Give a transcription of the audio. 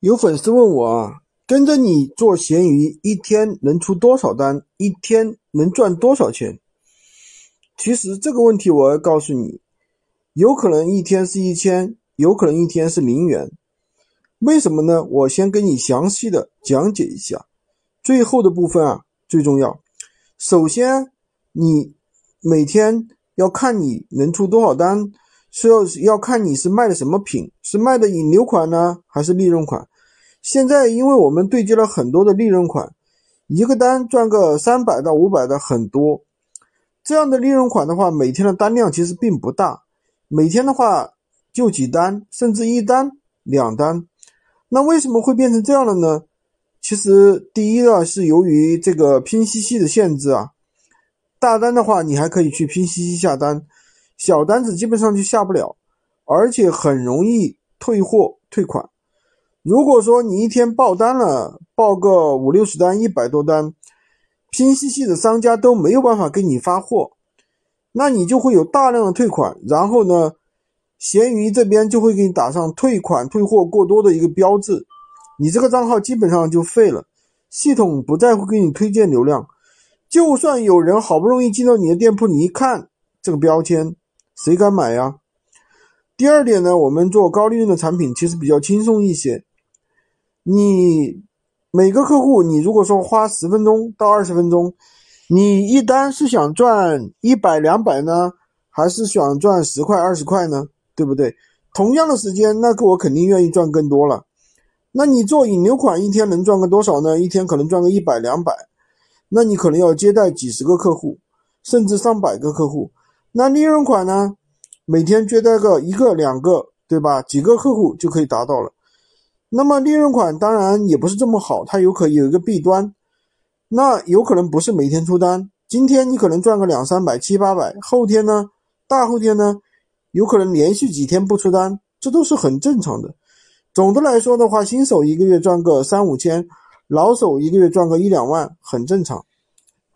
有粉丝问我啊，跟着你做闲鱼，一天能出多少单？一天能赚多少钱？其实这个问题我要告诉你，有可能一天是一千，有可能一天是零元。为什么呢？我先跟你详细的讲解一下。最后的部分啊最重要。首先，你每天要看你能出多少单。是要要看你是卖的什么品，是卖的引流款呢，还是利润款？现在因为我们对接了很多的利润款，一个单赚个三百到五百的很多。这样的利润款的话，每天的单量其实并不大，每天的话就几单，甚至一单两单。那为什么会变成这样的呢？其实第一呢是由于这个拼夕夕的限制啊，大单的话你还可以去拼夕夕下单。小单子基本上就下不了，而且很容易退货退款。如果说你一天爆单了，爆个五六十单、一百多单，拼夕夕的商家都没有办法给你发货，那你就会有大量的退款。然后呢，闲鱼这边就会给你打上退款退货过多的一个标志，你这个账号基本上就废了，系统不再会给你推荐流量。就算有人好不容易进到你的店铺，你一看这个标签。谁敢买呀？第二点呢，我们做高利润的产品其实比较轻松一些。你每个客户，你如果说花十分钟到二十分钟，你一单是想赚一百两百呢，还是想赚十块二十块呢？对不对？同样的时间，那个我肯定愿意赚更多了。那你做引流款一天能赚个多少呢？一天可能赚个一百两百，那你可能要接待几十个客户，甚至上百个客户。那利润款呢？每天接待个一个两个，对吧？几个客户就可以达到了。那么利润款当然也不是这么好，它有可有一个弊端，那有可能不是每天出单。今天你可能赚个两三百、七八百，后天呢，大后天呢，有可能连续几天不出单，这都是很正常的。总的来说的话，新手一个月赚个三五千，老手一个月赚个一两万，很正常。